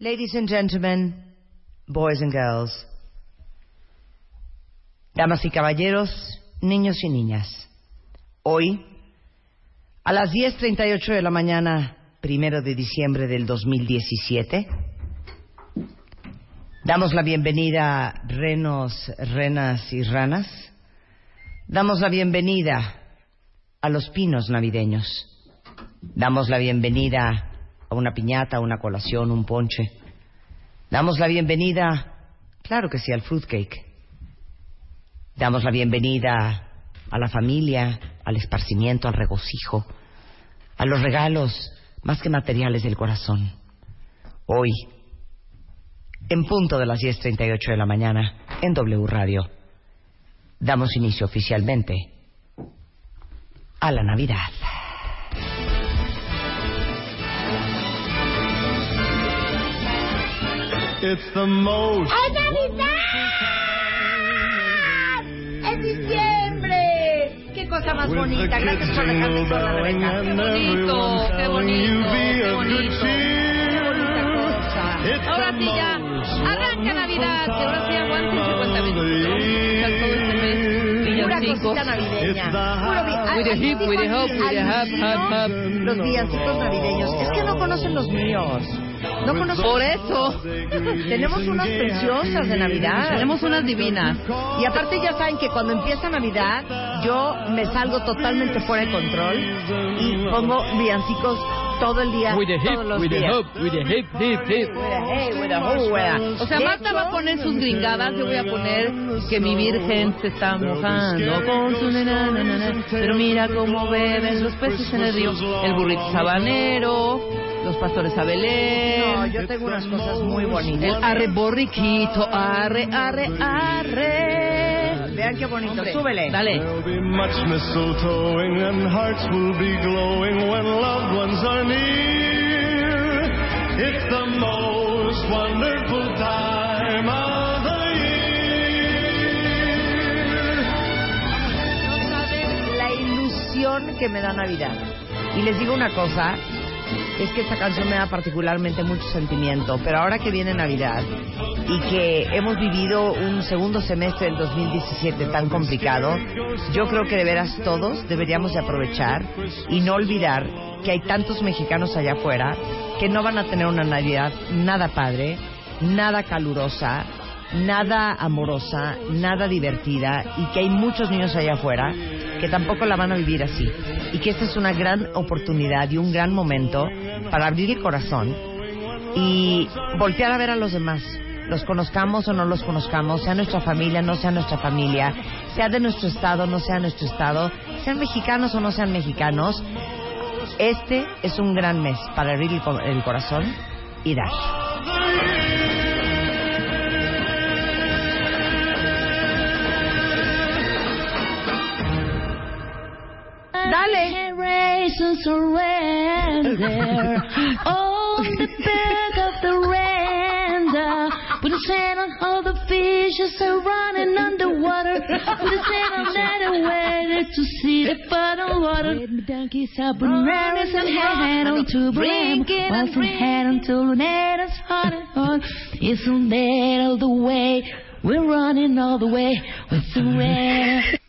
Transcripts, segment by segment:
Ladies and gentlemen, boys and girls, damas y caballeros, niños y niñas, hoy, a las 10.38 de la mañana, primero de diciembre del 2017, damos la bienvenida a renos, renas y ranas, damos la bienvenida a los pinos navideños, damos la bienvenida una piñata, una colación, un ponche. Damos la bienvenida, claro que sí, al fruitcake. Damos la bienvenida a la familia, al esparcimiento, al regocijo, a los regalos más que materiales del corazón. Hoy, en punto de las 10.38 de la mañana, en W Radio, damos inicio oficialmente a la Navidad. It's the most ¡Es Navidad! ¡Es diciembre! ¡Qué cosa más bonita! Gracias por dejarme sola, Rebeca. Qué bonito, qué bonito, qué bonito. Ahora sí ya, arranca Navidad, que ahora sí aguanten 50 minutos. ¿no? Ya todo este mes, Pura villancicos. cosita navideña. Puro vi- With the hip, with the hop, with the hop, hop, hop. Los villancicos navideños. Es que no conocen los míos. No conocen. Por eso, Tenemos unas preciosas de Navidad. tenemos unas divinas. Y aparte ya saben que cuando empieza Navidad yo me salgo totalmente fuera de control y pongo villancicos todo el día, With the hip, todos los with the días. with the hip, hip, hip. With the hey, with ho, with the- O sea, De Marta va a poner sus gringadas, yo voy a poner que mi virgen se está mojando con su nena, na, na, na. Pero mira cómo beben los peces en el río. El burrito sabanero, los pastores a Belén. No, yo tengo unas cosas muy bonitas. El arre borriquito, arre, arre, arre. Vean qué bonito. Hombre, Súbele. Dale. There'll be much mistletoeing and hearts will be glowing when loved ones are near. It's the most wonderful time of the year. No saben la ilusión que me da Navidad. Y les digo una cosa, es que esta canción me da particularmente mucho sentimiento, pero ahora que viene Navidad y que hemos vivido un segundo semestre del 2017 tan complicado, yo creo que de veras todos deberíamos de aprovechar y no olvidar que hay tantos mexicanos allá afuera que no van a tener una Navidad nada padre, nada calurosa, nada amorosa, nada divertida y que hay muchos niños allá afuera que tampoco la van a vivir así y que esta es una gran oportunidad y un gran momento para abrir el corazón y voltear a ver a los demás. Los conozcamos o no los conozcamos, sea nuestra familia, no sea nuestra familia, sea de nuestro estado, no sea nuestro estado, sean mexicanos o no sean mexicanos. Este es un gran mes para abrir el co- el corazón y dar. Render. With the sand on all the fishes are running underwater. With a sand on that way to see the bottom water. With donkeys up and rabbits and head on to brim. Whilst and head on to Lunetta's heart and heart. Isn't that all the way? We're running all the way. With the red.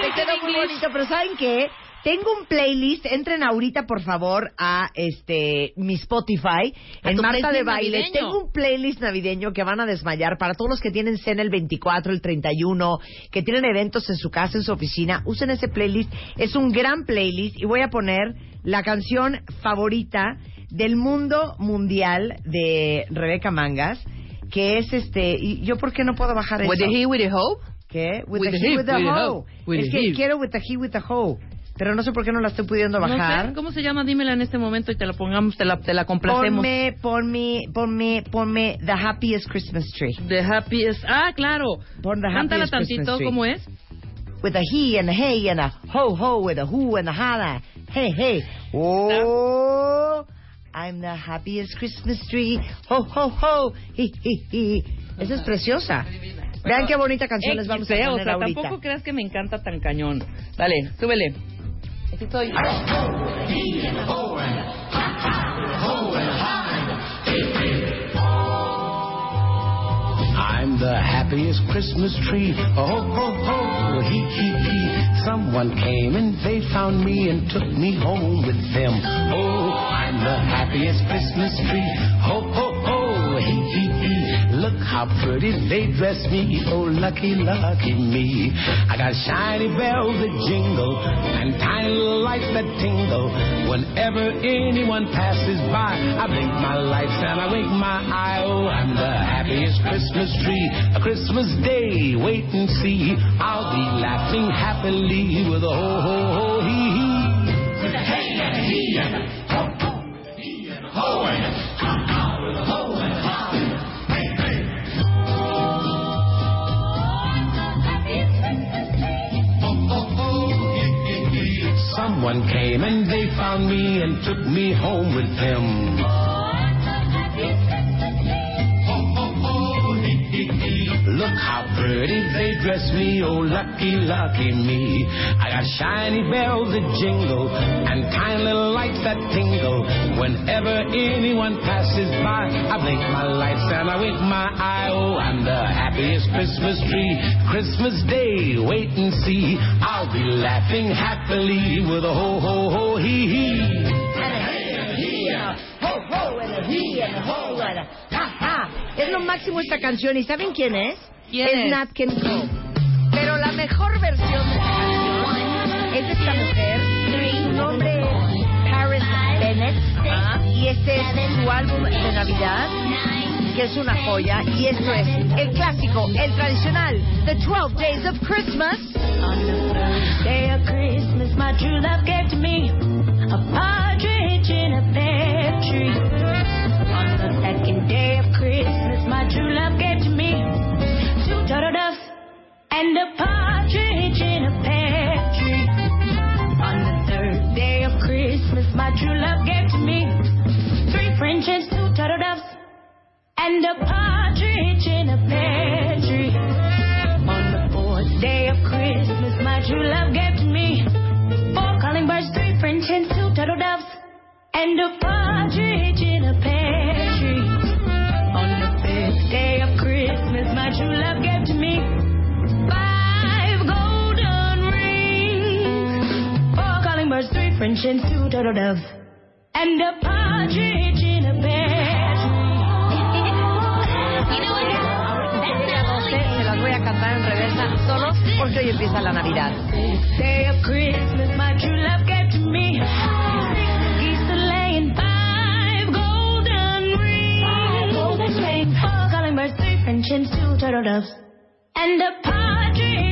Te quedó muy bonito, pero ¿saben qué? Tengo un playlist, entren ahorita por favor a este mi Spotify A en Marta de Baile. navideño. Tengo un playlist navideño que van a desmayar para todos los que tienen cena el 24, el 31, que tienen eventos en su casa, en su oficina. Usen ese playlist, es un gran playlist y voy a poner la canción favorita del mundo mundial de Rebeca Mangas, que es este, y yo por qué no puedo bajar With eso? the he, with the hope. ¿Qué? With, With the, the he, hip, with the with hoe. es que hip. quiero with the he, with the hoe. Pero no sé por qué no la estoy pudiendo No bajar. sé, ¿cómo se llama? Dímela en este momento y te la pongamos, te la, te la complacemos. ponme, ponme, ponme, ponme The Happiest Christmas Tree. The happiest. Ah, claro. Pon the Cántala tantito, tree. ¿cómo es? With a he and a hey and a ho ho with a who and a hana. Hey, hey. Oh, I'm the happiest Christmas tree. Ho, ho, ho. Hi, hi, hi. Esa es preciosa. Vean qué bonita canción les vamos a eh, poner o sea, ahorita. tampoco creas que me encanta tan cañón. Dale, súbele. Aquí estoy. I'm the happiest Christmas tree. Oh, ho, ho, hee, hee, hee. Someone came and they found me and took me home with them. Oh, I'm the happiest Christmas tree. Oh, how pretty they dress me. Oh, lucky, lucky me. I got shiny bells that jingle and tiny lights that tingle. Whenever anyone passes by, I blink my lights and I wink my eye. Oh, I'm the happiest Christmas tree. A Christmas day, wait and see. I'll be laughing happily with a ho, ho, ho, hee, hee. With a hey and a hee and a Someone came and they found me and took me home with them. How pretty they dress me, oh lucky, lucky me. I got shiny bells that jingle and tiny little lights that tingle. Whenever anyone passes by, I blink my lights and I wink my eye. Oh, I'm the happiest Christmas tree. Christmas Day, wait and see. I'll be laughing happily with a ho ho ho hee hee. Ho, ho, and a he, and a ho, and a ha, ha. Es lo máximo esta canción. ¿Y saben quién es? ¿Quién es es? Nat King Cole. Pero la mejor versión de esta canción es de esta mujer. Su nombre es Paris Bennett. Y este es su álbum de Navidad, que es una joya. Y esto es el clásico, el tradicional, The 12 Days of Christmas. Hens, two turtle doves, and a partridge in a pear tree. Se las voy a cantar en reversa porque hoy empieza la Navidad. Day of Christmas, my true love gave to me. Six geese to five golden rings, four calling birds, three French hens, two turtle doves, and a partridge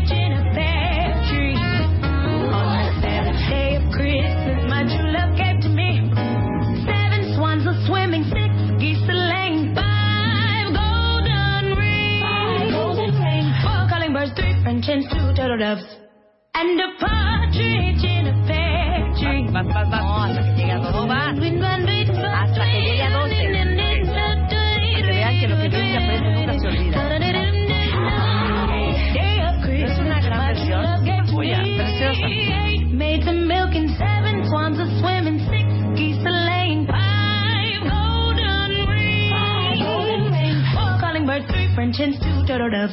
French two turtle doves,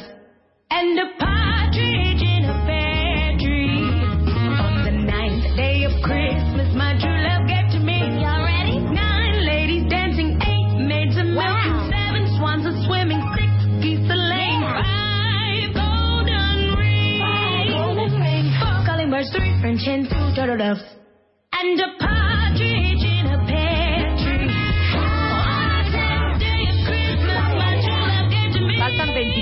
and a partridge in a pear tree. On the ninth day of Christmas, my true love gave to me. Y'all ready? Nine ladies dancing, eight maids of milk, and seven swans a swimming, six geese a laying, five golden rings, four calling birds, three French hens, two turtle doves,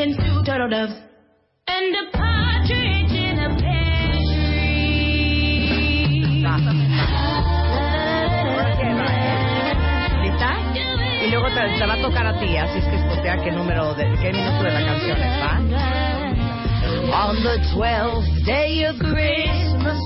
and turtle doves a partridge in a Y luego te, te, a tocar a ti, así es que escotea qué número, de, qué minuto de la canción está. On the day of Christmas,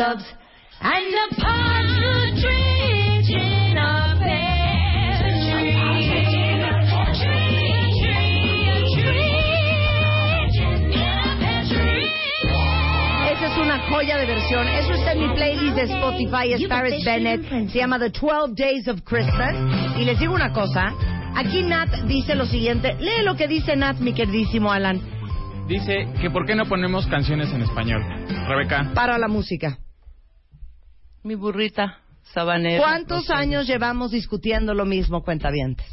doves, and a partridge in a pear tree. Esa es una joya de versión. Eso está en mi playlist de Spotify, es Paris Bennett. Se llama The 12 Days of Christmas. Y les digo una cosa. Aquí Nat dice lo siguiente. Lee lo que dice Nat, mi queridísimo Alan. Dice que por qué no ponemos canciones en español. Rebeca. Para la música. Mi burrita sabanera. ¿Cuántos años llevamos discutiendo lo mismo, cuentavientes?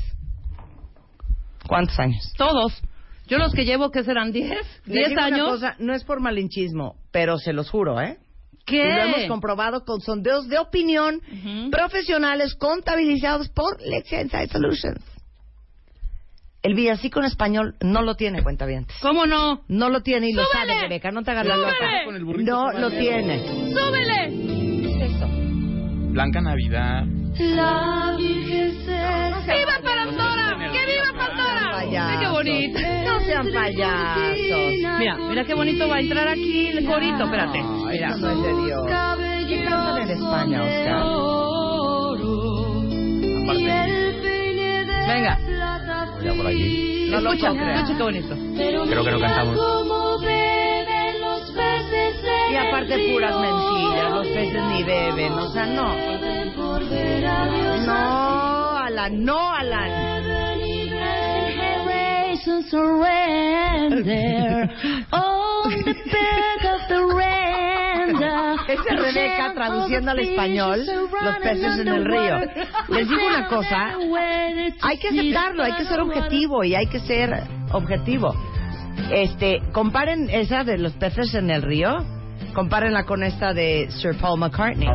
¿Cuántos años? Todos. Yo los que llevo, que serán 10? Les ¿10 digo una años? cosa, no es por malinchismo, pero se los juro, ¿eh? ¿Qué? Y lo hemos comprobado con sondeos de opinión profesionales contabilizados por Lex Inside Solutions. El villancico en español no lo tiene, cuentavientes. ¿Cómo no? No lo tiene y lo ¡Súbele! sabe, Rebeca. No te hagas la loca. Con el burrito No lo tiene. ¡Súbele! Blanca Navidad. You kisses. ¡Viva Pandora! ¡Que viva Pandora! ¡Ay, qué bonito! No sean payasos. Mira, mira qué bonito va a entrar aquí el corito. Espérate. Mira. no es de Dios. ¿Qué cantan en España, Oscar? Venga. Ya por aquí. No lo escucha, escucha qué bonito. Creo que no cantamos. Aparte puras mentiras. Los peces ni beben. O sea, no. No, Alan. No, Alan. surrender on the back of the renda. Esa es Rebeca traduciendo al español los peces en el río. Les digo una cosa, hay que aceptarlo, hay que ser objetivo y hay que ser objetivo. Este, comparen esa de los peces en el río, compárenla con esta de Sir Paul McCartney.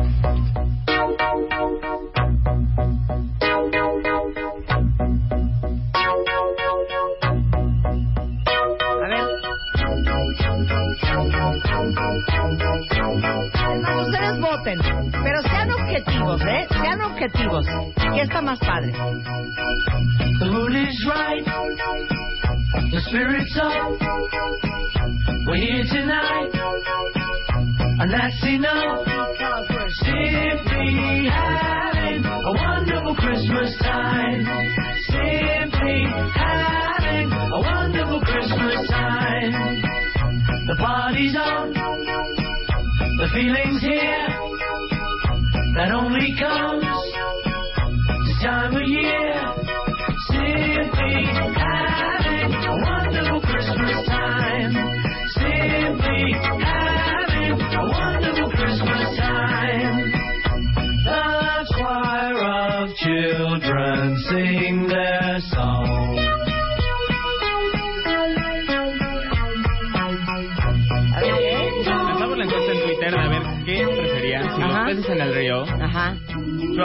Ustedes voten, pero sean objetivos, ¿eh? Sean objetivos. ¿Qué está más padre? The mood is right. The spirit's up. We're here tonight. And that's enough. Simply having a wonderful Christmas time. Simply having a wonderful Christmas time. The party's on. The feeling's here. That only comes this time of year.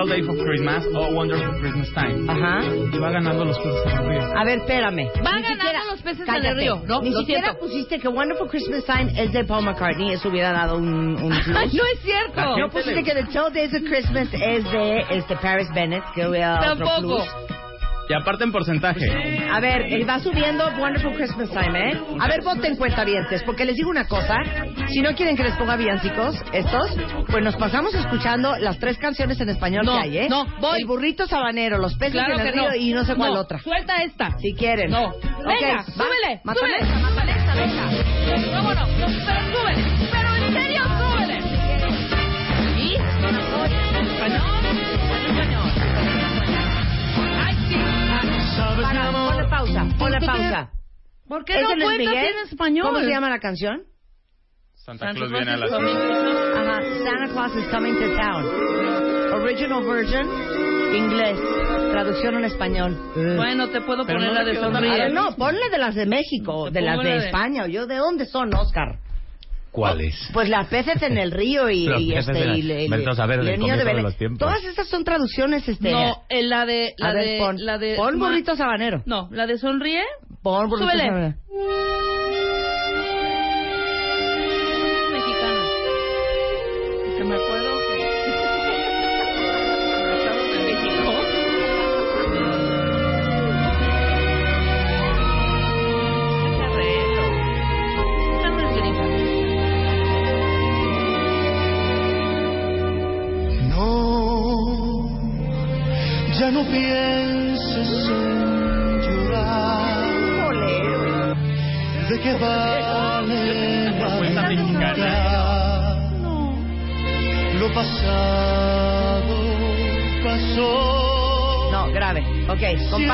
12 Days of Christmas o Wonderful Christmas Time. ajá. Y va ganando los peces en el río. A ver, espérame. Van Ni ganando siquiera- los peces en el río. No, Ni siquiera siento. pusiste que Wonderful Christmas Time es de Paul McCartney. Eso hubiera dado un, un no es cierto. No pusiste que The 12 Days of Christmas es de este Paris Bennett, que hubiera dado otro Tampoco. plus. Y aparte en porcentaje. A ver, va subiendo Wonderful Christmas Time, ¿eh? A ver, voten cuentavientes, porque les digo una cosa. Si no quieren que les ponga villancicos, estos, pues nos pasamos escuchando las tres canciones en español No, que hay, ¿eh? no, voy. El burrito sabanero, los peces Claro en el río no. y no sé cuál No, otra. Suelta esta. Si quieren. No. Ok, Venga, va. súbele. Mátame. súbele. Mátale esta, venga. ¿Cómo no? No, Pero súbele. Pero en serio, súbele. ¿Y? ¿En español? Para, ponle pausa, ponle pausa. ¿Por qué ¿Es no cuentas en español? ¿Cómo se llama la canción? Santa Claus viene a la ciudad. coming. Ajá, Santa Claus is coming to town. Original version Inglés. Traducción en español. Bueno, te puedo Pero poner no la de sonríe. no, ponle de las de México, de las de- España. o Yo, ¿de dónde son, Oscar? ¿Cuáles? Pues las peces en el río y, y este en el- y le- a del el niño de Belén. Todas estas son traducciones, este. No, en la de la a ver, de pon, la de pon ma- burrito sabanero. No, la de sonríe. Pon burrito Súbele. sabanero.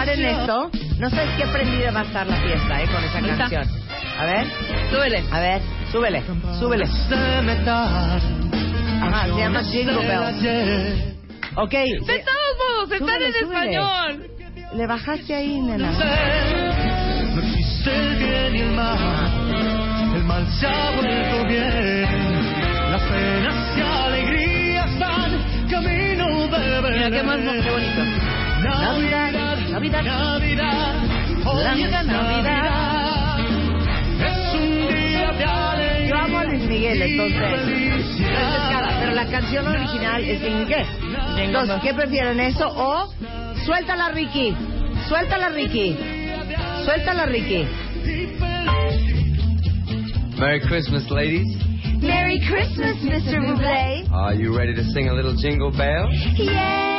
Sí. esto. No sabes qué prendida va a estar la fiesta, ¿eh? Con esa canción. A ver, Súbele. a ver, súbele, súbele. Ajá, se llama Jingle Bell. Ok. De todos modos, están en español. Le bajaste ahí, nena. No existe el bien y el mal, el mal se ha vuelto bien. Las penas y alegrías van camino de Mira qué más qué bonito. Navidad, Navidad. Navidad, hoy La es Navidad. Navidad. Es un día de alegría. Yo amo a Luis Miguel, entonces. cara, Pero la canción original es en inglés. Entonces, ¿qué prefieren eso o suéltala Ricky? Suéltala Ricky. Suéltala Ricky. Merry Christmas, ladies. Merry Christmas, Mr. Bublé. Are you ready to sing a little jingle bell? Yay!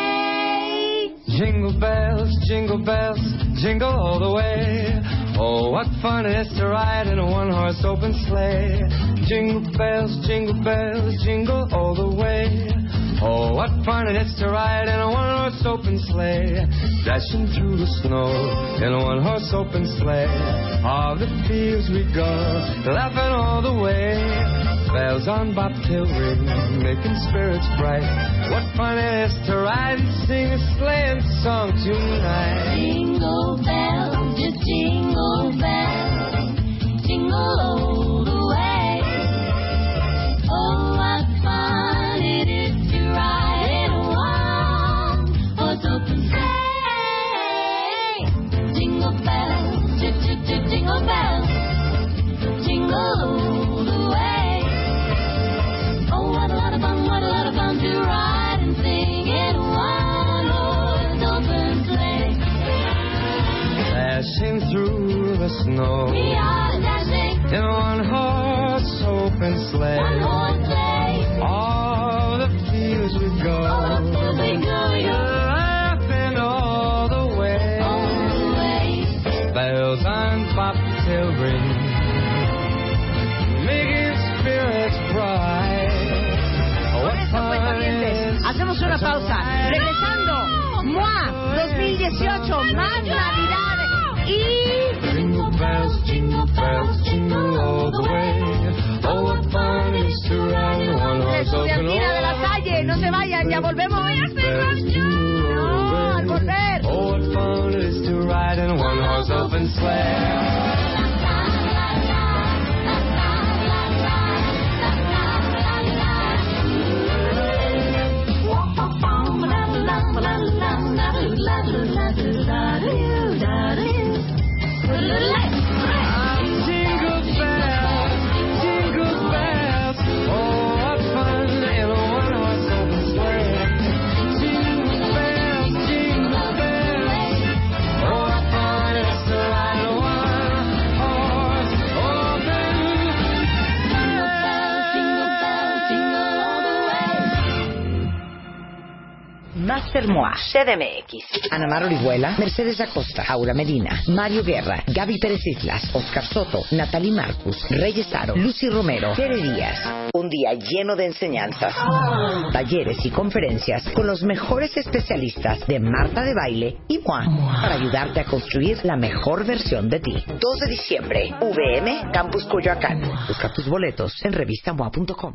Jingle bells, jingle bells, jingle all the way. Oh, what fun it is to ride in a one horse open sleigh. Jingle bells, jingle bells, jingle all the way. Oh, what fun it is to ride in a one horse open sleigh. Dashing through the snow in a one horse open sleigh. All the fields we go, laughing all the way. Bells on bobtail ring, making spirits bright. What fun it is to ride and sing a sleighing song tonight. Jingle bells, just jingle bells, jingle Dashing through the snow We are dashing in one horse open sleigh. one horse sleigh. Estudiantina de la Salle, no se vayan, ya volvemos. No, al volver. Master MOA, CDMX. Ana Mar Orihuela, Mercedes Acosta, Aura Medina, Mario Guerra, Gaby Pérez Islas, Oscar Soto, Natalie Marcus, Reyes Aro, Lucy Romero, Tere Díaz. Un día lleno de enseñanzas, talleres y conferencias con los mejores especialistas de Marta de Baile y MOA para ayudarte a construir la mejor versión de ti. 2 de diciembre, VM, Campus Coyoacán. Busca tus boletos en revistamoa.com.